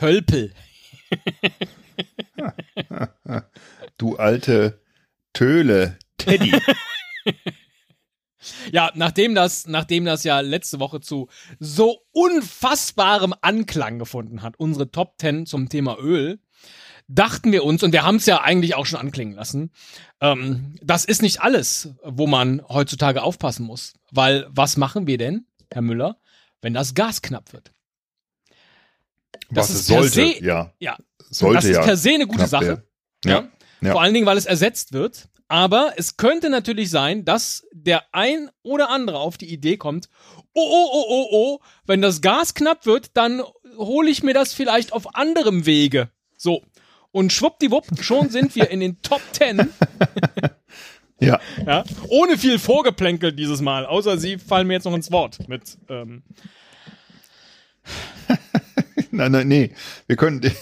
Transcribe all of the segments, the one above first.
Tölpel. du alte Töle, Teddy. Ja, nachdem das, nachdem das ja letzte Woche zu so unfassbarem Anklang gefunden hat, unsere Top 10 zum Thema Öl, dachten wir uns, und wir haben es ja eigentlich auch schon anklingen lassen, ähm, das ist nicht alles, wo man heutzutage aufpassen muss. Weil was machen wir denn, Herr Müller, wenn das Gas knapp wird? Das ist sollte, se, ja. ja. Sollte das ist ja per se eine gute Sache. Ja. ja. Vor allen Dingen, weil es ersetzt wird. Aber es könnte natürlich sein, dass der ein oder andere auf die Idee kommt, oh, oh, oh, oh, oh, wenn das Gas knapp wird, dann hole ich mir das vielleicht auf anderem Wege. So. Und schwuppdiwupp, schon sind wir in den Top 10. ja. ja. Ohne viel Vorgeplänkel dieses Mal, außer sie fallen mir jetzt noch ins Wort mit. Ähm nein, nein, nee. Wir können.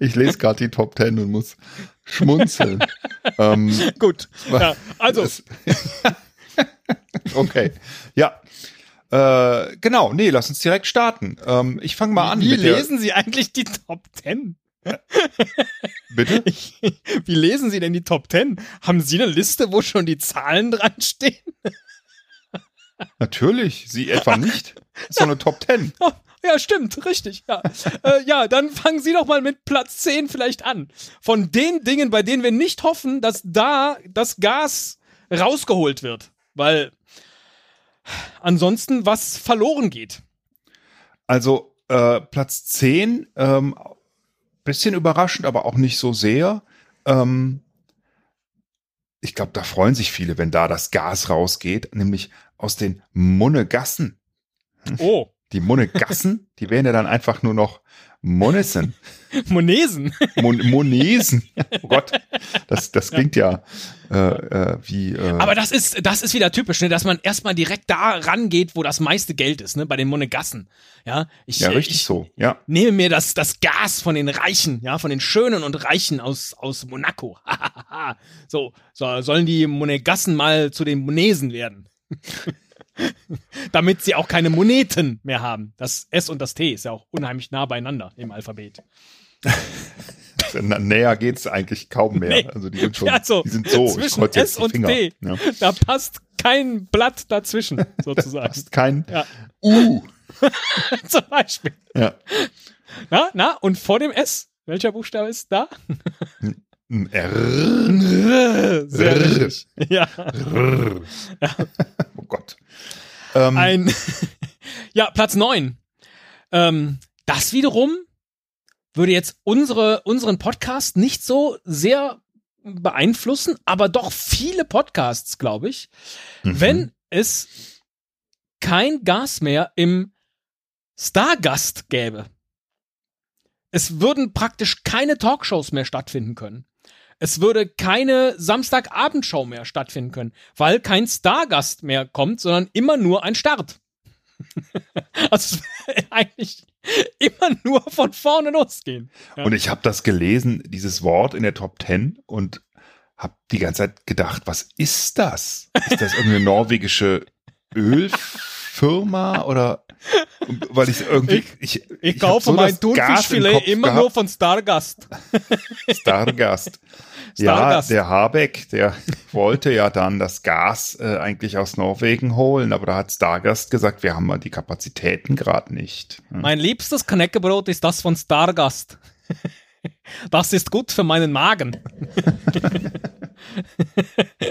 Ich lese gerade die Top Ten und muss schmunzeln. ähm, Gut. Ja, also. okay. Ja. Äh, genau, nee, lass uns direkt starten. Ähm, ich fange mal an. Wie lesen Sie eigentlich die Top Ten? Bitte? Ich, wie lesen Sie denn die Top Ten? Haben Sie eine Liste, wo schon die Zahlen dran stehen? Natürlich, Sie etwa nicht. So eine Top Ten. Ja, stimmt, richtig. Ja. äh, ja, dann fangen Sie doch mal mit Platz 10 vielleicht an. Von den Dingen, bei denen wir nicht hoffen, dass da das Gas rausgeholt wird. Weil ansonsten was verloren geht. Also äh, Platz 10, ähm, bisschen überraschend, aber auch nicht so sehr. Ähm, ich glaube, da freuen sich viele, wenn da das Gas rausgeht, nämlich aus den Munnegassen. Oh. Die Monegassen, die wären ja dann einfach nur noch Monesen. Monesen. Mon Monesen. Oh Gott, das, das klingt ja, ja äh, äh, wie. Äh Aber das ist, das ist wieder typisch, ne, dass man erstmal direkt da rangeht, wo das meiste Geld ist, ne, bei den Monegassen. Ja, ich, ja richtig ich so. Ja. nehme mir das, das Gas von den Reichen, ja, von den Schönen und Reichen aus, aus Monaco. so, so, sollen die Monegassen mal zu den Monesen werden. Damit sie auch keine Moneten mehr haben. Das S und das T ist ja auch unheimlich nah beieinander im Alphabet. Näher geht es eigentlich kaum mehr. Nee. Also die sind schon, also, die sind so. Zwischen S und T, ja. da passt kein Blatt dazwischen, sozusagen. passt kein ja. U. Zum Beispiel. Ja. Na, na, und vor dem S, welcher Buchstabe ist da? R. Sehr richtig. Ja. ja. Oh Gott. Ähm. Ein, ja, Platz neun. Ähm, das wiederum würde jetzt unsere, unseren Podcast nicht so sehr beeinflussen, aber doch viele Podcasts, glaube ich, mhm. wenn es kein Gas mehr im Stargast gäbe. Es würden praktisch keine Talkshows mehr stattfinden können. Es würde keine Samstagabendshow mehr stattfinden können, weil kein Stargast mehr kommt, sondern immer nur ein Start. also eigentlich immer nur von vorne losgehen. Ja. Und ich habe das gelesen, dieses Wort in der Top Ten und habe die ganze Zeit gedacht, was ist das? Ist das irgendeine norwegische Ölfirma oder weil ich irgendwie ich, ich, ich kaufe so mein Thunfischfilet immer gehabt. nur von Stargast. Stargast. Ja, der Habeck, der wollte ja dann das Gas äh, eigentlich aus Norwegen holen, aber da hat Stargast gesagt, wir haben mal die Kapazitäten gerade nicht. Hm. Mein liebstes Knäckebrot ist das von Stargast. Das ist gut für meinen Magen.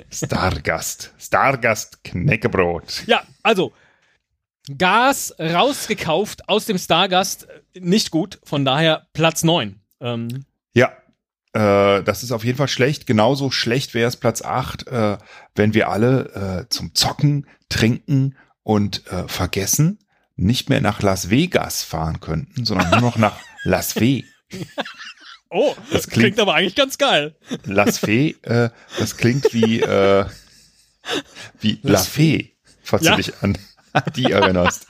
Stargast. Stargast Knäckebrot. Ja, also Gas rausgekauft aus dem Stargast, nicht gut, von daher Platz 9. Ähm, ja, äh, das ist auf jeden Fall schlecht. Genauso schlecht wäre es Platz 8, äh, wenn wir alle äh, zum Zocken, Trinken und äh, Vergessen nicht mehr nach Las Vegas fahren könnten, sondern nur noch nach Las Ve. Oh, das klingt, klingt, aber eigentlich ganz geil. Las Fe, äh, das klingt wie, äh, wie La Fee, falls ja. du dich an die erinnerst.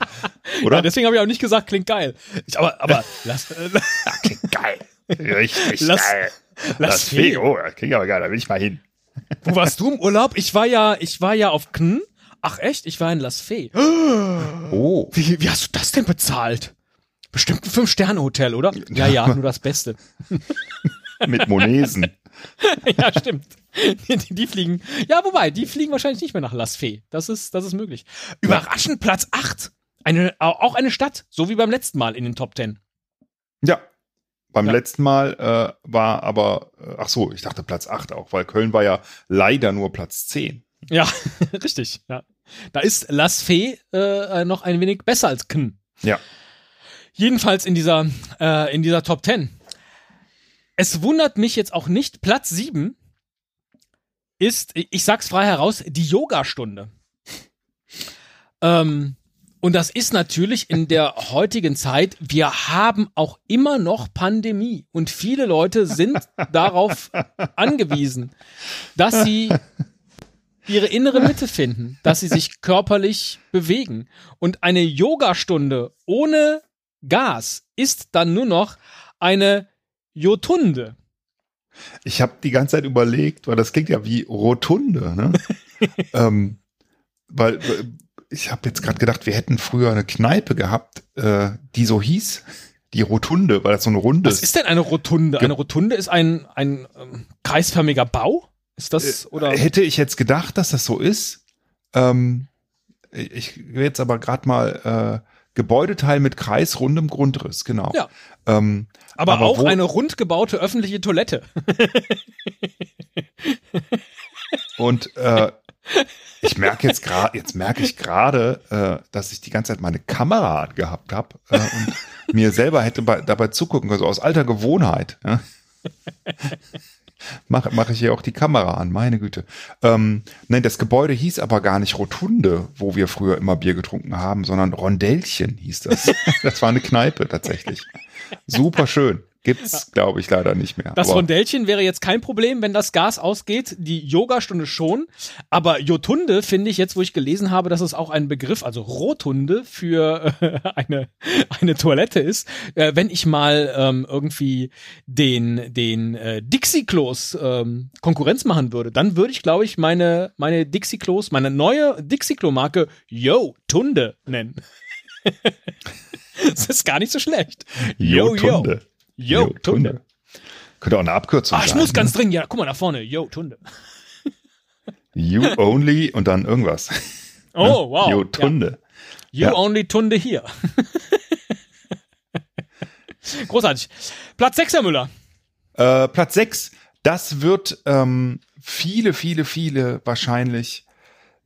Oder? Ja, deswegen habe ich auch nicht gesagt, klingt geil. Ich, aber, aber, lass, äh, klingt geil. Richtig lass, geil. Lass das Fee. Oh, das klingt aber geil, da will ich mal hin. Wo warst du im Urlaub? Ich war ja, ich war ja auf Kn, Ach echt? Ich war in Las Fee. Oh. Wie, wie hast du das denn bezahlt? Bestimmt ein Fünf-Sterne-Hotel, oder? Ja, ja, nur das Beste. Mit Monesen. ja, stimmt. Die, die fliegen. Ja, wobei, die fliegen wahrscheinlich nicht mehr nach Las Fee. Das ist, das ist möglich. Überraschend Platz 8. Eine, auch eine Stadt, so wie beim letzten Mal in den Top 10. Ja. Beim Ja. letzten Mal äh, war aber, äh, ach so, ich dachte Platz 8 auch, weil Köln war ja leider nur Platz 10. Ja, richtig. Ja. Da ist Las Fee äh, noch ein wenig besser als Kn. Ja. Jedenfalls in dieser, äh, in dieser Top 10. Es wundert mich jetzt auch nicht, Platz 7 ist, ich sag's frei heraus, die Yogastunde. Ähm, und das ist natürlich in der heutigen Zeit, wir haben auch immer noch Pandemie und viele Leute sind darauf angewiesen, dass sie ihre innere Mitte finden, dass sie sich körperlich bewegen. Und eine Yogastunde ohne Gas ist dann nur noch eine Jotunde. Ich habe die ganze Zeit überlegt, weil das klingt ja wie Rotunde, ne? ähm, weil äh, ich habe jetzt gerade gedacht, wir hätten früher eine Kneipe gehabt, äh, die so hieß, die Rotunde, weil das so eine Runde Was ist denn eine Rotunde? Eine Rotunde ist ein, ein ähm, kreisförmiger Bau? Ist das, oder? Hätte ich jetzt gedacht, dass das so ist. Ähm, ich will jetzt aber gerade mal äh, Gebäudeteil mit kreisrundem Grundriss, genau. Ja. Ähm, aber, aber auch eine rund gebaute öffentliche Toilette. und äh, ich merke jetzt gerade, jetzt merke ich gerade, äh, dass ich die ganze Zeit meine Kamera gehabt habe äh, und mir selber hätte bei, dabei zugucken können, so aus alter Gewohnheit. Ja? Mache mach ich hier auch die Kamera an, meine Güte. Ähm, nein, das Gebäude hieß aber gar nicht Rotunde, wo wir früher immer Bier getrunken haben, sondern Rondellchen hieß das. Das war eine Kneipe tatsächlich. Super schön. Gibt's, glaube ich, leider nicht mehr. Das Aber- Rondellchen wäre jetzt kein Problem, wenn das Gas ausgeht. Die Yogastunde schon. Aber Jotunde finde ich jetzt, wo ich gelesen habe, dass es auch ein Begriff, also Rotunde für äh, eine, eine Toilette ist. Äh, wenn ich mal ähm, irgendwie den, den äh, Dixie-Klos ähm, Konkurrenz machen würde, dann würde ich, glaube ich, meine, meine Dixie-Klos, meine neue Dixie-Klo-Marke Yo Tunde nennen. das ist gar nicht so schlecht. Yo, yo. Jotunde. Yo, Tunde. Könnte auch eine Abkürzung Ah, ich sein. muss ne? ganz dringend, ja, guck mal da vorne. Yo, Tunde. You only und dann irgendwas. Oh, wow. You Tunde. Ja. You Ja. only Tunde hier. Großartig. Platz 6, Herr Müller. Äh, Platz 6, das wird ähm, viele, viele, viele wahrscheinlich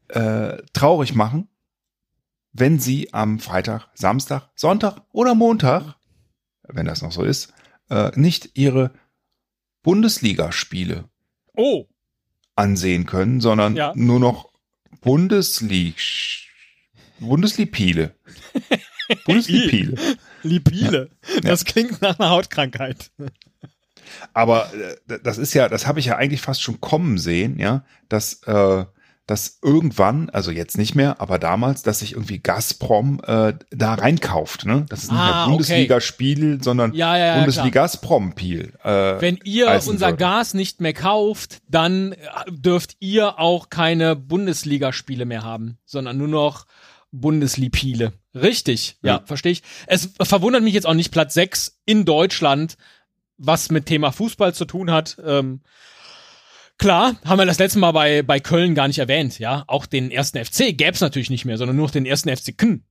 äh, traurig machen, wenn sie am Freitag, Samstag, Sonntag oder Montag, wenn das noch so ist, äh, nicht ihre Bundesligaspiele Oh, ansehen können, sondern Ja. nur noch Bundesliga Bundeslipile. Bundeslipile. Lipile. Das klingt nach einer Hautkrankheit. Aber äh, das ist ja, das habe ich ja eigentlich fast schon kommen sehen, ja, dass äh, dass irgendwann, also jetzt nicht mehr, aber damals, dass sich irgendwie Gazprom äh, da reinkauft, ne? Das ist nicht Ah, mehr okay. Bundesligaspiel, sondern Ja, ja, ja, Bundesliga-Gazprom-Piel. Äh, Wenn ihr unser würde. Gas nicht mehr kauft, dann äh, dürft ihr auch keine Bundesligaspiele mehr haben, sondern nur noch Bundeslipile. Richtig, ja, Ja. verstehe ich. Es verwundert mich jetzt auch nicht Platz 6 in Deutschland, was mit Thema Fußball zu tun hat. Ähm, klar, haben wir das letzte Mal bei, bei Köln gar nicht erwähnt, ja. Auch den ersten FC gäbe es natürlich nicht mehr, sondern nur noch den ersten FC Köln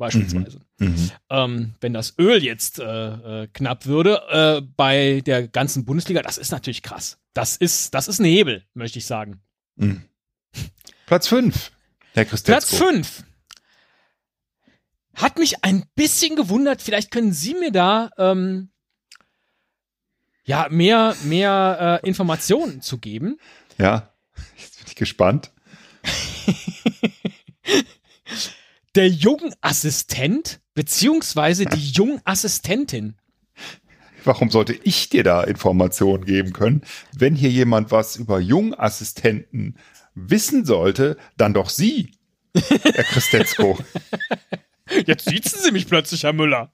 beispielsweise. mhm. Ähm, wenn das Öl jetzt äh, äh, knapp würde äh, bei der ganzen Bundesliga, das ist natürlich krass. Das ist, das ist ein Hebel, möchte ich sagen. Mhm. Platz 5, Herr Platz Christetzko. 5. Hat mich ein bisschen gewundert, vielleicht können Sie mir da ähm, ja mehr, mehr äh, Informationen zu geben. Ja, jetzt bin ich gespannt. Der Jungassistent beziehungsweise die Jungassistentin. Warum sollte ich dir da Informationen geben können? Wenn hier jemand was über Jungassistenten wissen sollte, dann doch Sie, Herr Christetzko. Jetzt sitzen Sie mich plötzlich, Herr Müller.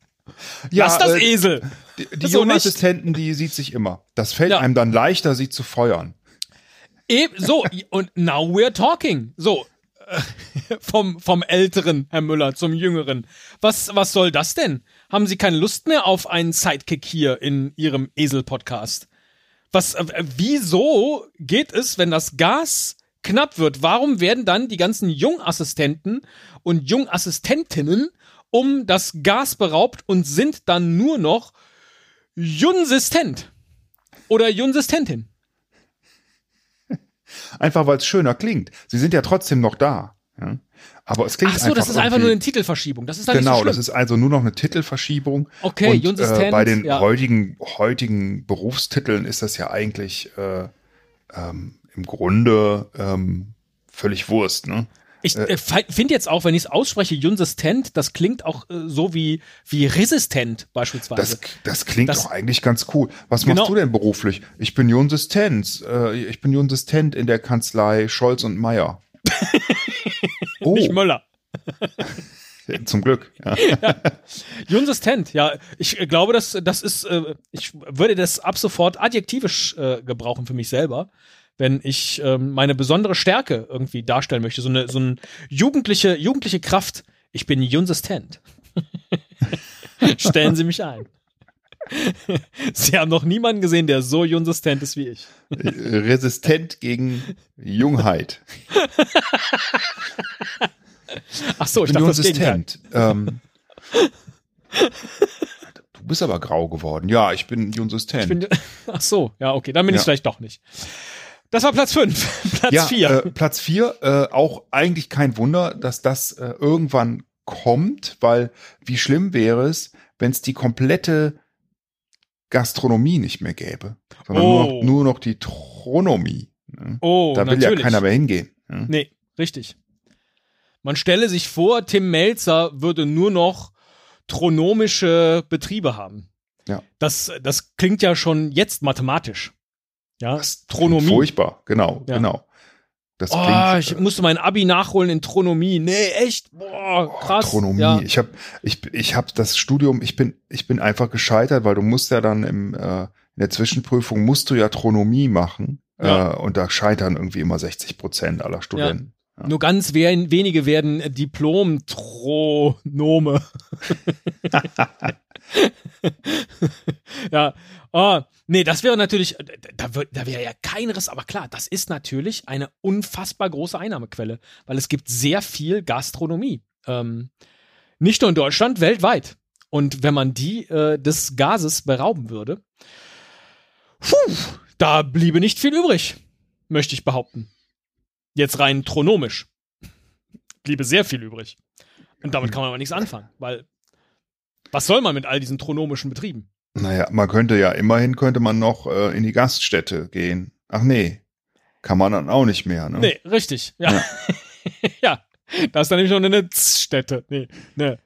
Ja, Lass das äh, Esel. Die, die. Jungassistenten, die sieht sich immer. Das fällt Ja. einem dann leichter, sie zu feuern. Eben, so, und now we're talking. So, äh, vom, vom älteren Herr Müller zum jüngeren. Was, was soll das denn? Haben Sie keine Lust mehr auf einen Sidekick hier in Ihrem Esel-Podcast? Was, äh, wieso geht es, wenn das Gas knapp wird? Warum werden dann die ganzen Jungassistenten und Jungassistentinnen um das Gas beraubt und sind dann nur noch Junsistent? Oder Junsistentin? Einfach weil es schöner klingt. Sie sind ja trotzdem noch da. Ja? Aber es klingt Ach so, das ist einfach nur eine Titelverschiebung. Das ist dann genau, so das ist also nur noch eine Titelverschiebung. Okay, und, Junsistent, äh, bei den ja. heutigen, heutigen Berufstiteln ist das ja eigentlich äh, ähm, im Grunde ähm, völlig Wurst. Ne? Ich äh, finde jetzt auch, wenn ich es ausspreche, Junsistent, das klingt auch äh, so wie, wie resistent beispielsweise. Das, das klingt Das- doch eigentlich ganz cool. Was Genau. machst du denn beruflich? Ich bin Junsistent. Äh, ich bin Junsistent in der Kanzlei Scholz und Meier. oh, Nicht Möller. zum Glück. Ja. Junsistent, ja. Ich äh, glaube, das, das ist, äh, ich würde das ab sofort adjektivisch äh, gebrauchen für mich selber, wenn ich ähm, meine besondere Stärke irgendwie darstellen möchte. So eine, so eine jugendliche, jugendliche Kraft. Ich bin Junsistent. Stellen Sie mich ein. Sie haben noch niemanden gesehen, der so junsistent ist wie ich. Resistent gegen Jungheit. Ach so, ich Ich bin dachte das. Junsistent. Ähm, du bist aber grau geworden. Ja, ich bin Junsistent. Ich bin, ach so, ja, okay, dann bin ich Ja. vielleicht doch nicht. Das war Platz 5. Platz ja, 4. Äh, Platz vier, äh, auch eigentlich kein Wunder, dass das äh, irgendwann kommt, weil wie schlimm wäre es, wenn es die komplette Gastronomie nicht mehr gäbe, sondern nur, Oh. noch, nur noch die Tronomie. Ne? oh, da will natürlich. ja keiner mehr hingehen. Ne? Nee, richtig. Man stelle sich vor, Tim Melzer würde nur noch tronomische Betriebe haben. Ja. Das, das klingt ja schon jetzt mathematisch. Ja, Das Tronomie. Furchtbar, genau, Ja. genau. Das Oh, klingt, ich musste mein Abi nachholen in Tronomie. Nee, echt? Boah, Oh, krass. Astronomie. Ja. Ich habe ich, ich hab das Studium, ich bin, ich bin einfach gescheitert, weil du musst ja dann im, äh, in der Zwischenprüfung musst du ja Tronomie machen. Ja. Äh, und da scheitern irgendwie immer 60 Prozent aller Studenten. Ja. Nur ganz wen wenige werden Diplom-Tronome. ja, oh, nee, das wäre natürlich, da, wär- da wäre ja kein Riss, aber klar, das ist natürlich eine unfassbar große Einnahmequelle, weil es gibt sehr viel Gastronomie. Ähm, nicht nur in Deutschland, weltweit. Und wenn man die äh, des Gases berauben würde, puh, da bliebe nicht viel übrig, möchte ich behaupten. Jetzt rein tronomisch. Bliebe sehr viel übrig. Und damit kann man aber nichts anfangen, weil was soll man mit all diesen tronomischen Betrieben? Naja, man könnte ja, immerhin könnte man noch äh, in die Gaststätte gehen. Ach nee, kann man dann auch nicht mehr. Ne? Nee, richtig. Ja. Ja. Da ist dann nämlich noch eine Z-Stätte. Nee, ne.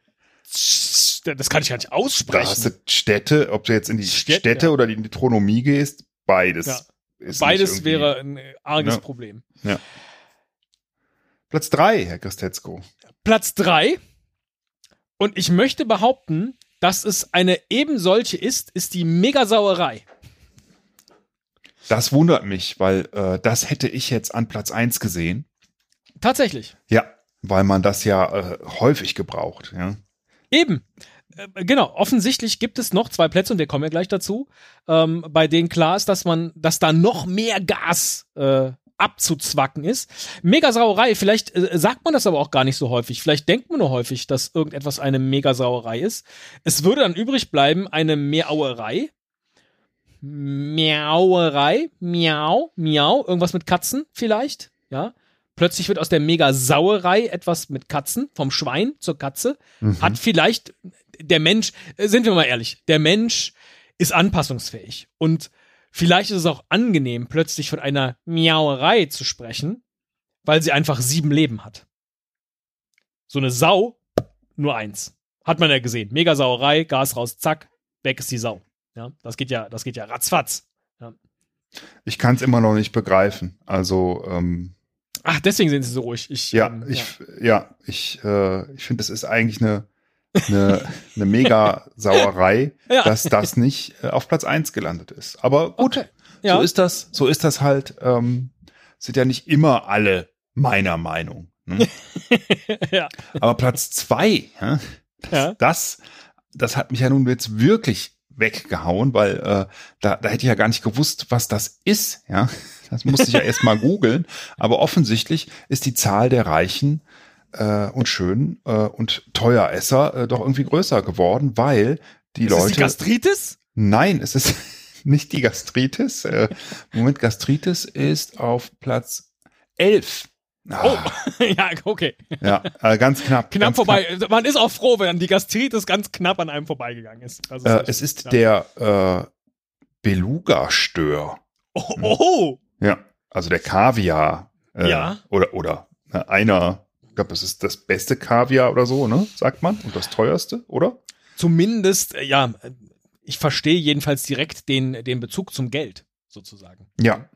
Das kann ich gar nicht Da hast aussprechen. du Städte, ob du jetzt in die Städte, Städte ja. oder die Tronomie gehst, beides. Ja. Beides wäre ein arges Ja. Problem. Platz drei, Herr Christetzko. Platz drei Und ich möchte behaupten, dass es eine eben solche ist, ist die Megasauerei. Das wundert mich, weil äh, das hätte ich jetzt an Platz eins gesehen. Tatsächlich. Ja, weil man das ja äh, häufig gebraucht. Ja. Eben. Äh, Genau, offensichtlich gibt es noch zwei Plätze und wir kommen ja gleich dazu, ähm, bei denen klar ist, dass man, dass da noch mehr Gas äh, abzuzwacken ist. Megasauerei, vielleicht äh, sagt man das aber auch gar nicht so häufig. Vielleicht denkt man nur häufig, dass irgendetwas eine Megasauerei ist. Es würde dann übrig bleiben eine Meauerei. Miauerei, miau, miau, irgendwas mit Katzen vielleicht, ja. Plötzlich wird aus der Megasauerei etwas mit Katzen, vom Schwein zur Katze. Mhm. Hat vielleicht der Mensch, äh, sind wir mal ehrlich, der Mensch ist anpassungsfähig. Und vielleicht ist es auch angenehm, plötzlich von einer Miauerei zu sprechen, weil sie einfach sieben Leben hat. So eine Sau, nur eins. Hat man ja gesehen. Megasauerei, Gas raus, zack, weg ist die Sau. Ja, das geht ja, das geht ja ratzfatz. Ich kann es immer noch nicht begreifen. Also ähm, Ach, deswegen sind sie so ruhig. Ich, ja, ähm, ich ja, ich äh, ich finde, das ist eigentlich eine eine, eine mega Sauerei, Ja. dass das nicht äh, auf Platz eins gelandet ist. Aber gut, Okay. Ja. so ist das. So ist das halt. Ähm, sind ja nicht immer alle meiner Meinung. Ne? ja. Aber Platz zwei, ja, Ja. das, das hat mich ja nun jetzt wirklich weggehauen, weil äh, da, da hätte ich ja gar nicht gewusst, was das ist. Ja, das musste ich ja erst mal googeln. Aber offensichtlich ist die Zahl der Reichen äh, und Schönen äh, und Teueresser äh, doch irgendwie größer geworden, weil die Ist Leute. die Gastritis? Nein, es ist nicht die Gastritis. Äh, Moment, Gastritis ist auf Platz 11. Oh, Ah, ja, okay. Ja, äh, ganz knapp. Knapp ganz vorbei. Man ist auch froh, wenn die Gastritis ganz knapp an einem vorbeigegangen ist. Das Äh, es ist ja. der äh, Beluga-Stör. Oh, oh. Ja, also der Kaviar. Äh, Ja. Oder, oder äh, einer, ich glaube, es ist das beste Kaviar oder so, ne? Sagt man. Und das teuerste, oder? Zumindest, äh, ja, ich verstehe jedenfalls direkt den, den Bezug zum Geld, sozusagen. Ja,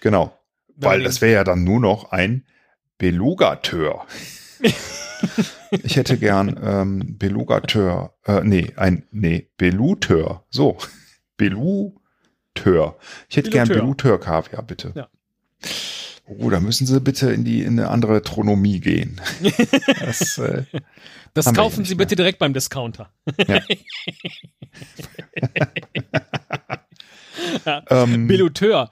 genau. Weil man das wäre ja dann nur noch ein Belugateur. ich hätte gern ähm, Belugateur, äh, nee, ein, nee, Beluteur. So, Beluteur. Ich hätte gern Beluteur. Beluteur-Kaviar, bitte. Ja. Oh, da müssen Sie bitte in die in eine andere Tronomie gehen. Das, äh, Das kaufen Sie mehr. bitte direkt beim Discounter. ähm, Beluteur.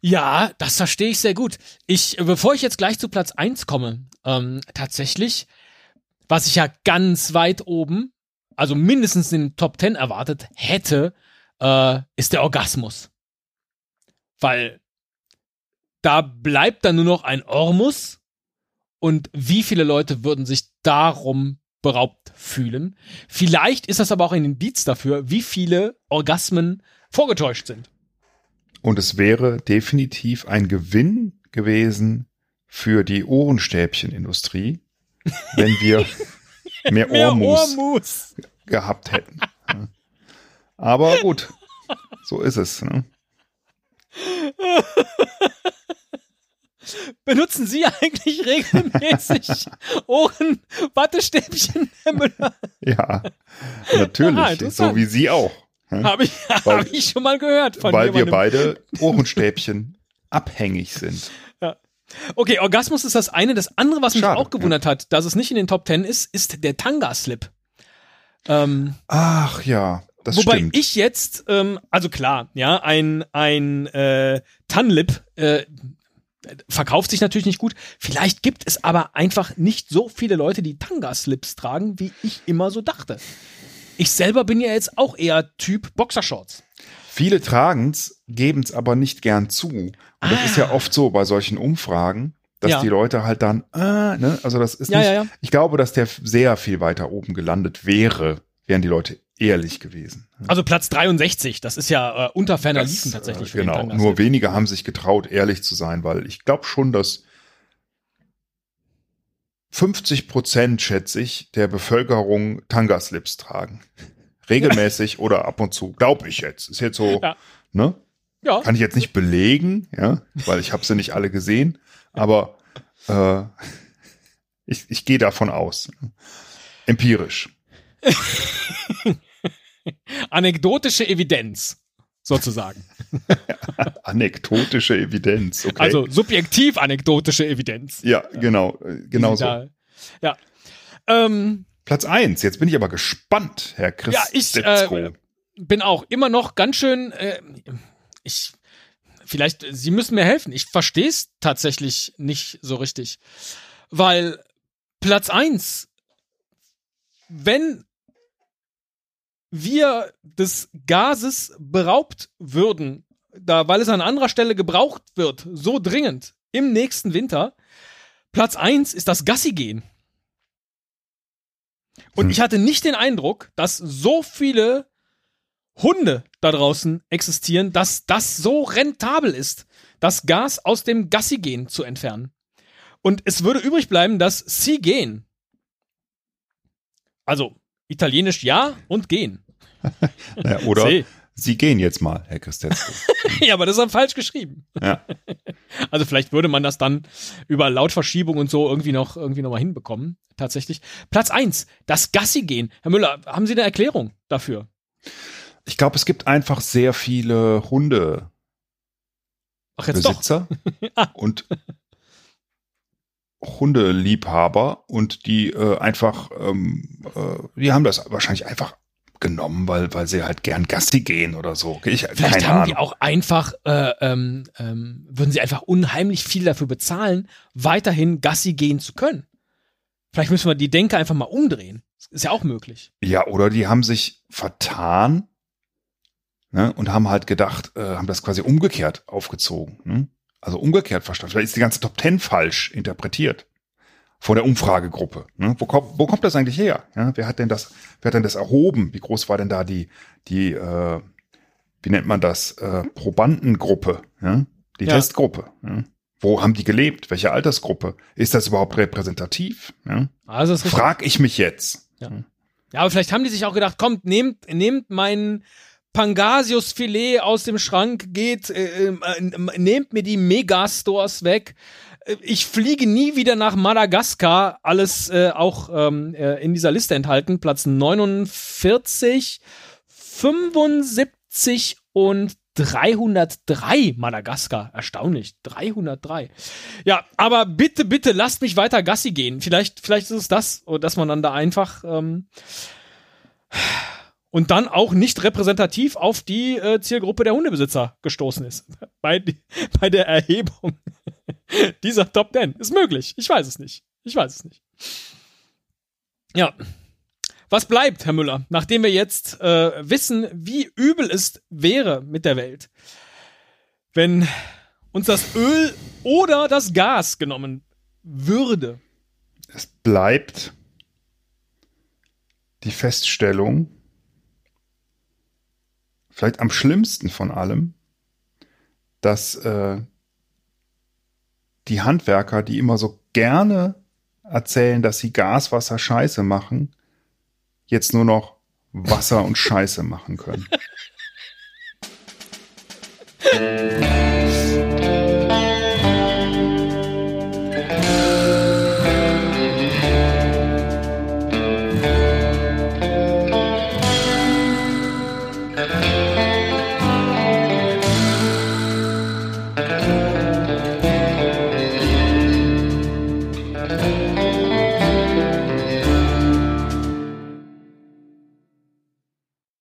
Ja, das verstehe ich sehr gut. Ich, bevor ich jetzt gleich zu Platz 1 komme, ähm, tatsächlich, was ich ja ganz weit oben, also mindestens in den Top 10 erwartet hätte, äh, ist der Orgasmus. Weil da bleibt dann nur noch ein Ormus und wie viele Leute würden sich darum beraubt fühlen? Vielleicht ist das aber auch ein Indiz dafür, wie viele Orgasmen vorgetäuscht sind. Und es wäre definitiv ein Gewinn gewesen für die Ohrenstäbchenindustrie, wenn wir mehr, Mehr Ohrmus Ohrmus. gehabt hätten. Aber gut, so ist es. Ne? Benutzen Sie eigentlich regelmäßig Ohren-Wattestäbchen, Herr Müller? Ja, natürlich, interessant. so wie Sie auch. Ja? Habe ich, Weil- hab ich schon mal gehört von Weil wir beide Ohrenstäbchen abhängig sind. Okay, Orgasmus ist das eine. Das andere, was mich Schade, auch gewundert hat, dass es nicht in den Top Ten ist, ist der Tanga-Slip. Ähm, Ach ja, das wobei stimmt. ich jetzt, ähm, also klar, ja, ein, ein äh, Tanlip äh, verkauft sich natürlich nicht gut. Vielleicht gibt es aber einfach nicht so viele Leute, die Tanga-Slips tragen, wie ich immer so dachte. Ich selber bin ja jetzt auch eher Typ Boxershorts. Viele tragen's, geben's aber nicht gern zu. Und das ist ja oft so bei solchen Umfragen, dass Ah. Ja. die Leute halt dann, äh, ne, also das ist Ja, nicht, ja. ich glaube, dass der sehr viel weiter oben gelandet wäre, wären die Leute ehrlich gewesen. Also Platz 63, das ist ja äh, unter ferner Liefen tatsächlich. äh, Genau, nur wenige haben sich getraut, ehrlich zu sein, weil ich glaube schon, dass 50 Prozent, schätze ich, der Bevölkerung Tangaslips tragen. Regelmäßig oder ab und zu, glaube ich jetzt. Ist jetzt so, Ja. ne? Ja, Kann ich jetzt nicht belegen, ja, weil ich habe sie nicht alle gesehen, aber äh, ich, ich gehe davon aus. Empirisch. anekdotische Evidenz, sozusagen. Anekdotische Evidenz, okay. Also subjektiv anekdotische Evidenz. ja, genau, äh, genau so. Ja. Ähm, Platz eins. Jetzt bin ich aber gespannt, Herr Chris. Ja, ich, äh, bin auch immer noch ganz schön. Äh, ich vielleicht, Sie müssen mir helfen. Ich verstehe es tatsächlich nicht so richtig, weil Platz eins, wenn wir des Gases beraubt würden, da weil es an anderer Stelle gebraucht wird, so dringend im nächsten Winter, Platz eins ist das Gassi gehen. Und Hm. ich hatte nicht den Eindruck, dass so viele Hunde da draußen existieren, dass das so rentabel ist, das Gas aus dem Gassi gehen zu entfernen. Und es würde übrig bleiben, das Sie gehen. Also italienisch ja und gehen. Ja, oder See. Sie gehen jetzt mal, Herr Chris Detzko. ja, aber das ist dann falsch geschrieben. ja. Also vielleicht würde man das dann über Lautverschiebung und so irgendwie noch irgendwie noch mal hinbekommen. Tatsächlich. Platz eins, das Gassi gehen. Herr Müller, haben Sie eine Erklärung dafür? Ich glaube, es gibt einfach sehr viele Hundebesitzer Ach jetzt doch. Ah. und Hundeliebhaber und die äh, einfach, ähm, äh, die haben das wahrscheinlich einfach genommen, weil, weil sie halt gern Gassi gehen oder so. Ich, Vielleicht haben Ahnung. die auch einfach, äh, ähm, ähm, würden sie einfach unheimlich viel dafür bezahlen, weiterhin Gassi gehen zu können. Vielleicht müssen wir die Denke einfach mal umdrehen. Ist ja auch möglich. Ja, oder die haben sich vertan ne, und haben halt gedacht, äh, haben das quasi umgekehrt aufgezogen. Ne? Also umgekehrt verstanden. Vielleicht ist die ganze Top Ten falsch interpretiert vor der Umfragegruppe. Ne? Wo, kommt, wo kommt das eigentlich her? Ja, wer hat denn das, wer hat denn das erhoben? Wie groß war denn da die, die, äh, wie nennt man das, äh, Probandengruppe, ja? die ja. Testgruppe? Ja? Wo haben die gelebt? Welche Altersgruppe? Ist das überhaupt repräsentativ? Ja? Also Frag ich mich jetzt. Ja. ja, aber vielleicht haben die sich auch gedacht, kommt, nehmt, nehmt meinen Pangasius-Filet aus dem Schrank, geht, äh, äh, nehmt mir die Megastores weg. Ich fliege nie wieder nach Madagaskar. Alles äh, auch ähm, äh, in dieser Liste enthalten. Platz 49, 75 und 303 Madagaskar. Erstaunlich. 303. Ja, aber bitte, bitte lasst mich weiter Gassi gehen. Vielleicht, vielleicht ist es das, dass man dann da einfach ähm, und dann auch nicht repräsentativ auf die äh, Zielgruppe der Hundebesitzer gestoßen ist. Bei, bei der Erhebung dieser Top 10. Ist möglich. Ich weiß es nicht. Ich weiß es nicht. Ja. Was bleibt, Herr Müller, nachdem wir jetzt äh, wissen, wie übel es wäre mit der Welt, wenn uns das Öl oder das Gas genommen würde? Es bleibt die Feststellung, vielleicht am schlimmsten von allem, dass äh, die Handwerker, die immer so gerne erzählen, dass sie Gas, Wasser, Scheiße machen, jetzt nur noch Wasser und Scheiße machen können.